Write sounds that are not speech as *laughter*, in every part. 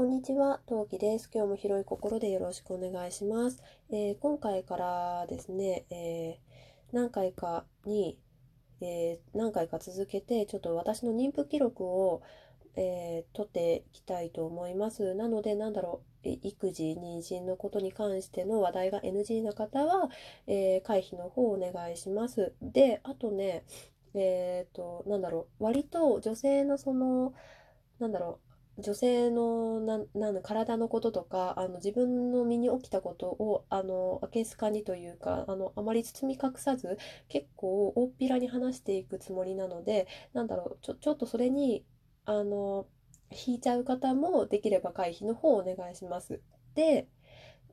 こんにちは、トウキです。今日も広い心でよろしくお願いします。えー、今回からですね、えー、何回かに、えー、何回か続けて、ちょっと私の妊婦記録を、え取っていきたいと思います。なので、なんだろう、育児、妊娠のことに関しての話題が NG な方は、え回避の方をお願いします。で、あとね、えっ、と、なんだろう、割と女性のその、なんだろう、女性のなな体のこととかあの自分の身に起きたことをあのあけすかにというかあのあまり包み隠さず結構大っぴらに話していくつもりなのでなんだろうちょちょっとそれにあの引いちゃう方もできれば回避の方をお願いします。で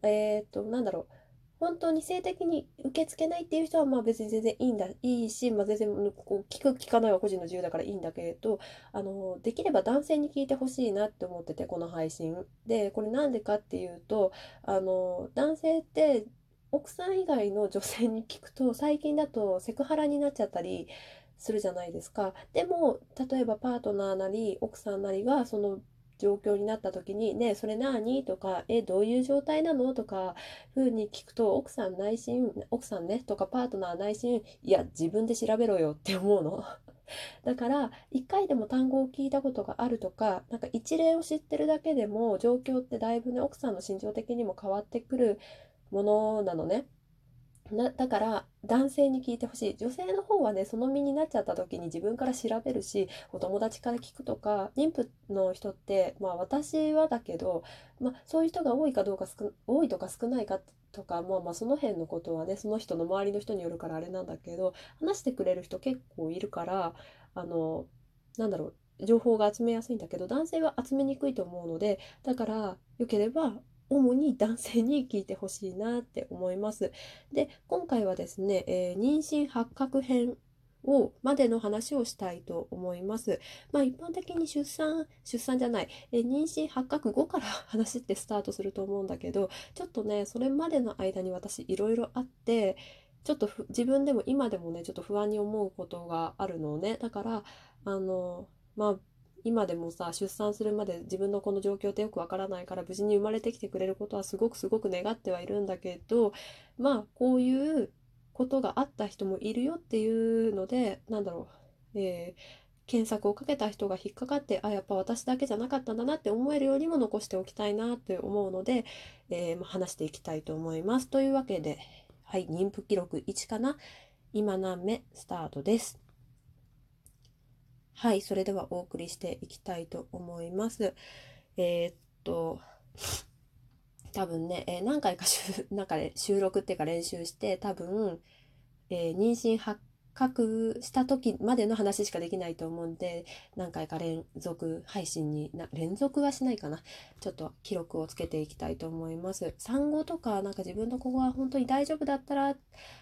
えっ、となんだろう本当に性的に受け付けないっていう人はまあ別に全然いいんだいいし、まあ、全然こう聞く聞かないは個人の自由だからいいんだけれどあのできれば男性に聞いてほしいなって思っててこの配信で。これなんでかっていうとあの男性って奥さん以外の女性に聞くと最近だとセクハラになっちゃったりするじゃないですか。でも例えばパートナーなり奥さんなりがその状況になった時に「ねそれ何?」とか「えどういう状態なの?」とかふうに聞くと奥さん内心奥さんねとかパートナー内心いや自分で調べろよって思うの。*laughs* だから一回でも単語を聞いたことがあるとかなんか一例を知ってるだけでも状況ってだいぶね奥さんの心情的にも変わってくるものなのね。なだから男性に聞いてほしい。女性の方はねその身になっちゃった時に自分から調べるしお友達から聞くとか妊婦の人ってまあ私はだけど、まあ、そういう人が多いかどうか多いとか少ないかとか、まあ、まあその辺のことはねその人の周りの人によるからあれなんだけど話してくれる人結構いるからあのなんだろう情報が集めやすいんだけど男性は集めにくいと思うのでだからよければ主に男性に聞いてほしいなって思います。で、今回はですね、えー、妊娠発覚編をまでの話をしたいと思います。まあ一般的に出産、出産じゃない、え妊娠発覚後から話ってスタートすると思うんだけど、ちょっとね、それまでの間に私いろいろあって、ちょっと自分でも今でもね、ちょっと不安に思うことがあるのね。だから、あの、まあ今でもさ出産するまで自分のこの状況ってよくわからないから無事に生まれてきてくれることはすごくすごく願ってはいるんだけどまあこういうことがあった人もいるよっていうのでなんだろう、えー、検索をかけた人が引っかかってあやっぱ私だけじゃなかったんだなって思えるようにも残しておきたいなって思うので、えー、ま、話していきたいと思います。というわけではい妊婦記録1かな今何目？スタートです。はい、それではお送りしていきたいと思います。えー、っと、多分ね、えー、何回か *laughs* なんかで収録っていうか練習して、多分、えー、妊娠発覚した時までの話しかできないと思うんで、何回か連続配信にな、連続はしないかな。ちょっと記録をつけていきたいと思います。産後とか、なんか自分の子が本当に大丈夫だったら、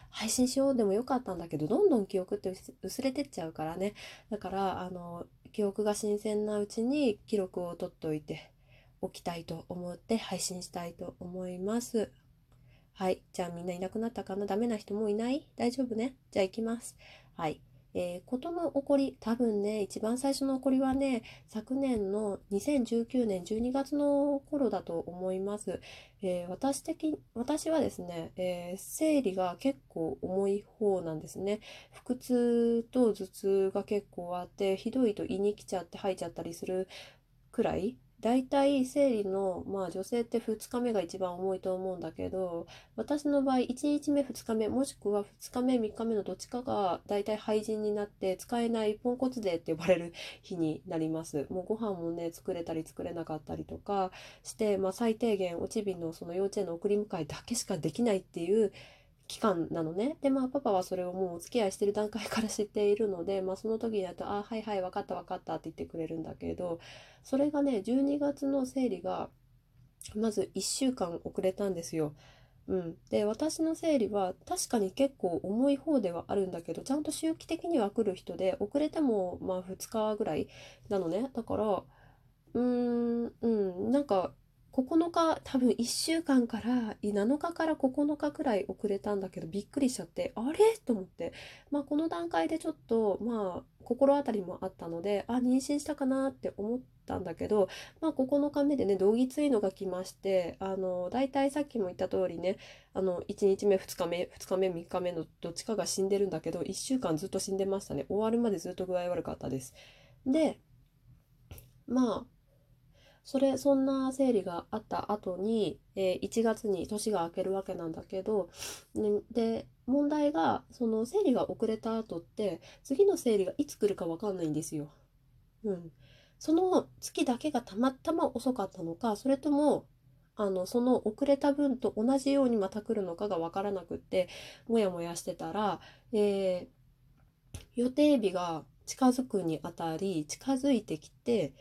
配信しようでもよかったんだけど、どんどん記憶って薄れてっちゃうからね。だから、あの、記憶が新鮮なうちに記録を取っておいておきたいと思って配信したいと思います。はい。じゃあみんないなくなったかな？ダメな人もいない？大丈夫ね？じゃあ行きます。はい。えー、ことの起こり、多分ね、一番最初の起こりはね、昨年の2019年12月の頃だと思います。えー、私的、私はですね、えー、生理が結構重い方なんですね。腹痛と頭痛が結構あって、ひどいと胃に来ちゃって吐いちゃったりするくらい大体生理の、まあ女性って2日目が一番重いと思うんだけど、私の場合1日目2日目、もしくは2日目3日目のどっちかが大体廃人になって使えないポンコツデーって呼ばれる日になります。もうご飯もね、作れたり作れなかったりとかして、まあ最低限おちびのその幼稚園の送り迎えだけしかできないっていう期間なのね。で、まあ、パパはそれをもうお付き合いしてる段階から知っているので、まあ、その時だと、あ、はいはい、分かった分かったって言ってくれるんだけど、それがね、12月の生理が、まず1週間遅れたんですよ。うん。で、私の生理は確かに結構重い方ではあるんだけど、ちゃんと周期的には来る人で、遅れてもまあ2日ぐらいなのね。だから、うーん、うん、なんか、9日多分1週間から7日から9日くらい遅れたんだけどびっくりしちゃってあれ？と思って。まあこの段階でちょっとまあ心当たりもあったのであ妊娠したかなって思ったんだけどまあ9日目でね同義いのが来ましてあの大体さっきも言った通りねあの1日目2日目2日目3日目のどっちかが死んでるんだけど1週間ずっと死んでましたね。終わるまでずっと具合悪かったです。でまあそれそんな生理があった後に、えー、1月に年が明けるわけなんだけど、ね、で問題がその生理が遅れた後って次の生理がいつ来るか分かんないんですよ。うん、その月だけがたまたま遅かったのかそれともあのその遅れた分と同じようにまた来るのかが分からなくってモヤモヤしてたら、えー、予定日が近づくにあたり近づいてきて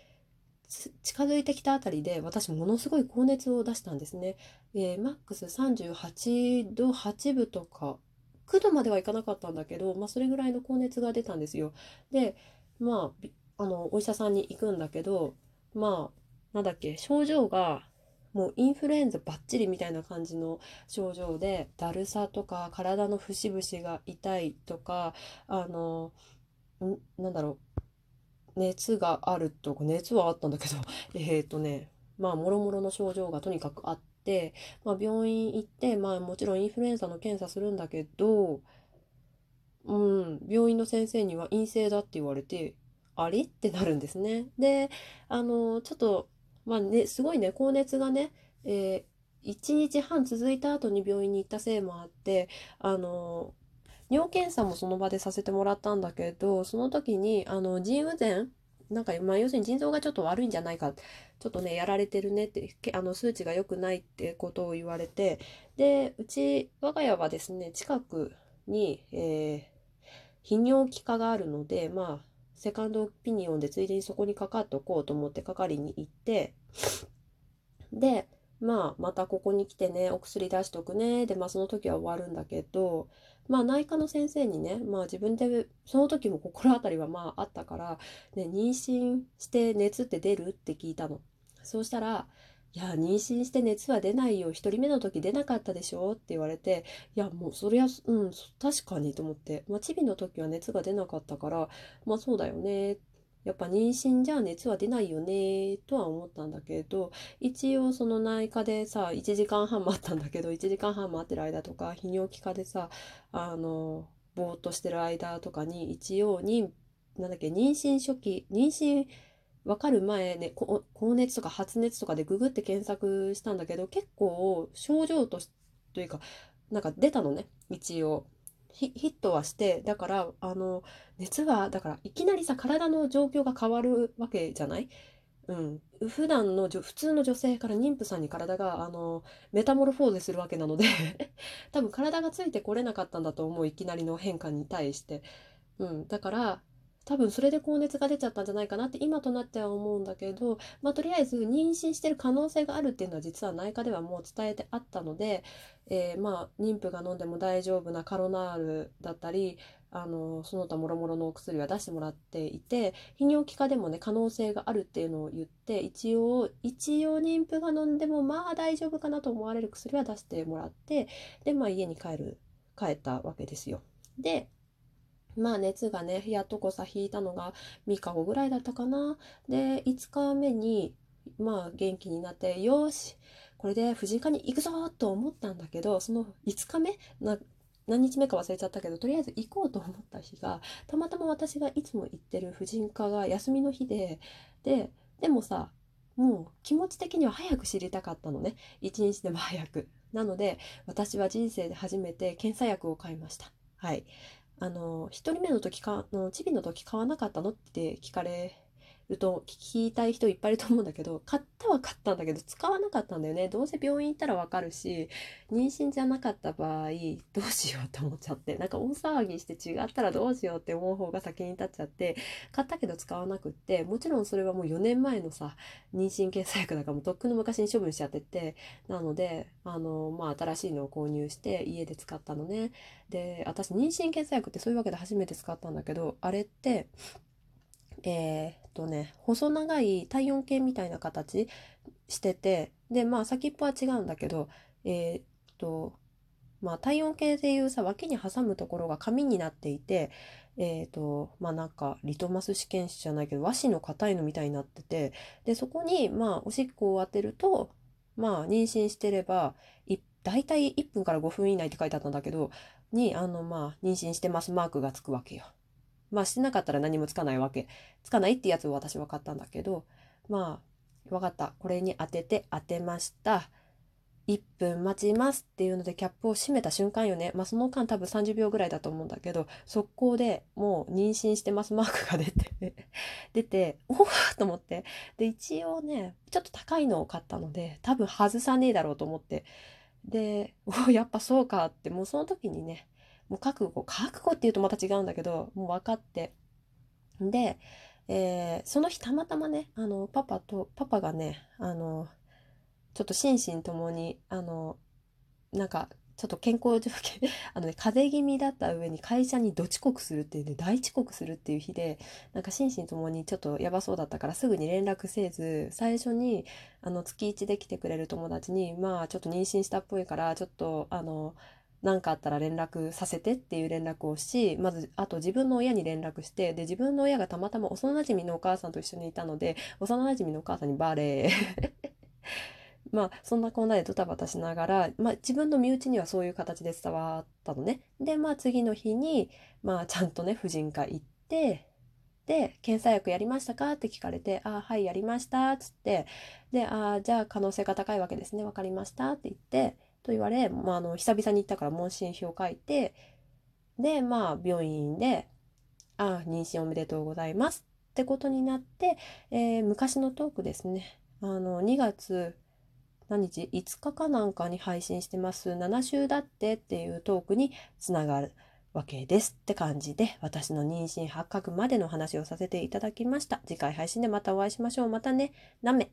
近づいてきたあたりで私ものすごい高熱を出したんですね。えー、マックス38度8分とか9度まではいかなかったんだけど、まあ、それぐらいの高熱が出たんですよ。でまああのお医者さんに行くんだけどまあなんだっけ症状がもうインフルエンザばっちりみたいな感じの症状でだるさとか体の節々が痛いとかあのなんだろう熱があるとか熱はあったんだけど *laughs* えっとねまあもろもろの症状がとにかくあって、まあ、病院行ってまあもちろんインフルエンザの検査するんだけどうん病院の先生には陰性だって言われてあれ？ってなるんですね。であのちょっとまあねすごいね高熱がね、えー、1日半続いた後に病院に行ったせいもあってあの尿検査もその場でさせてもらったんだけどその時にあの腎不全なんか、まあ、要するに腎臓がちょっと悪いんじゃないかちょっとねやられてるねってあの数値が良くないってことを言われてでうち我が家はですね近くに、えー、泌尿器科があるのでまあセカンドオピニオンでついでにそこにかかっておこうと思って係に行ってでまあまたここに来てねお薬出しとくねでまあその時は終わるんだけどまあ内科の先生にね、まあ自分で、その時も心当たりはまああったから、ね、妊娠して熱って出るって聞いたの。そうしたら、いや、妊娠して熱は出ないよ。一人目の時出なかったでしょって言われて、いや、もうそりゃ、うん、確かにと思って。まあ、チビの時は熱が出なかったから、まあそうだよねっやっぱ妊娠じゃ熱は出ないよねとは思ったんだけど一応その内科でさ1時間半待ったんだけど1時間半待ってる間とか泌尿器科でさあのぼーっとしてる間とかに一応になんだっけ妊娠初期妊娠分かる前ね高熱とか発熱とかでググって検索したんだけど結構症状とというかなんか出たのね一応。ヒットはしてだからあの熱はだからいきなりさ体の状況が変わるわけじゃない？うん、普段の普通の女性から妊婦さんに体があのメタモルフォーゼするわけなので *laughs* 多分体がついてこれなかったんだと思ういきなりの変化に対して、うん、だから多分それで高熱が出ちゃったんじゃないかなって今となっては思うんだけど、まあ、とりあえず妊娠してる可能性があるっていうのは実は内科ではもう伝えてあったので、えー、まあ妊婦が飲んでも大丈夫なカロナールだったりあのその他もろもろのお薬は出してもらっていて泌尿器科でもね可能性があるっていうのを言って一応一応妊婦が飲んでもまあ大丈夫かなと思われる薬は出してもらってでまあ家に帰る帰ったわけですよ。でまあ熱がね、やっとこさ引いたのが3日後ぐらいだったかな。で、5日目に、まあ元気になって、よし、これで婦人科に行くぞと思ったんだけど、その5日目何日目か忘れちゃったけど、とりあえず行こうと思った日が、たまたま私がいつも行ってる婦人科が休みの日で、で、でもさ、もう気持ち的には早く知りたかったのね。一日でも早く。なので、私は人生で初めて検査薬を買いました。はい。あの、1人目の時か、のチビの時買わなかったのって聞かれると聞きたい人いっぱいいると思うんだけど *laughs* 買ったは買ったんだけど使わなかったんだよね。どうせ病院行ったらわかるし妊娠じゃなかった場合どうしようって思っちゃって。なんか大騒ぎして違ったらどうしようって思う方が先に立っちゃって買ったけど使わなくってもちろんそれはもう4年前のさ妊娠検査薬だからもうとっくの昔に処分しちゃっててなのであのまあ新しいのを購入して家で使ったのね。で私妊娠検査薬ってそういうわけで初めて使ったんだけどあれってえー、とね細長い体温計みたいな形しててでまあ先っぽは違うんだけどえー、っとまあ体温計でいうさ脇に挟むところが紙になっていてえーとまあなんかリトマス試験紙じゃないけど和紙の硬いのみたいになっててでそこにまあおしっこを当てるとまあ妊娠してれば大体1分から5分以内って書いてあったんだけどにあのまあ妊娠してますマークがつくわけよ。まあしてなかったら何もつかないわけつかないってやつを私は買ったんだけどまあ分かったこれに当てて当てました。1分待ちますっていうのでキャップを閉めた瞬間よね。まあその間多分30秒ぐらいだと思うんだけど、速攻でもう妊娠してますマークが出て *laughs* 出て、おおと思って。で、一応ね、ちょっと高いのを買ったので、多分外さねえだろうと思って。で、おやっぱそうかって、もうその時にね、もう覚悟、覚悟って言うとまた違うんだけど、もう分かって。で、えー、その日たまたまね、あの、パパと、パパがね、あの、ちょっと心身ともに、あの、なんか、ちょっと健康条件 *laughs* あのね、風邪気味だった上に会社にど遅刻するっていうね、大遅刻するっていう日で、なんか心身ともにちょっとやばそうだったからすぐに連絡せず、最初に、あの、月1で来てくれる友達に、まあ、ちょっと妊娠したっぽいから、ちょっと、あの、何かあったら連絡させてっていう連絡をし、まず、あと自分の親に連絡して、で、自分の親がたまたま幼馴染のお母さんと一緒にいたので、幼馴染のお母さんにバレー *laughs* まあそんなこんなでドタバタしながら、まあ、自分の身内にはそういう形で伝わったのね。でまあ次の日に、まあ、ちゃんとね婦人科行ってで検査薬やりましたかって聞かれて「あはいやりました」っつってで「あじゃあ可能性が高いわけですね分かりました」って言ってと言われ、まあ、あの久々に行ったから問診票を書いてでまあ病院で「あ妊娠おめでとうございます」ってことになって、えー、昔のトークですねあの2月何日 ?5 日かなんかに配信してます。7週だってっていうトークにつながるわけですって感じで、私の妊娠発覚までの話をさせていただきました。次回配信でまたお会いしましょう。またね。なめ。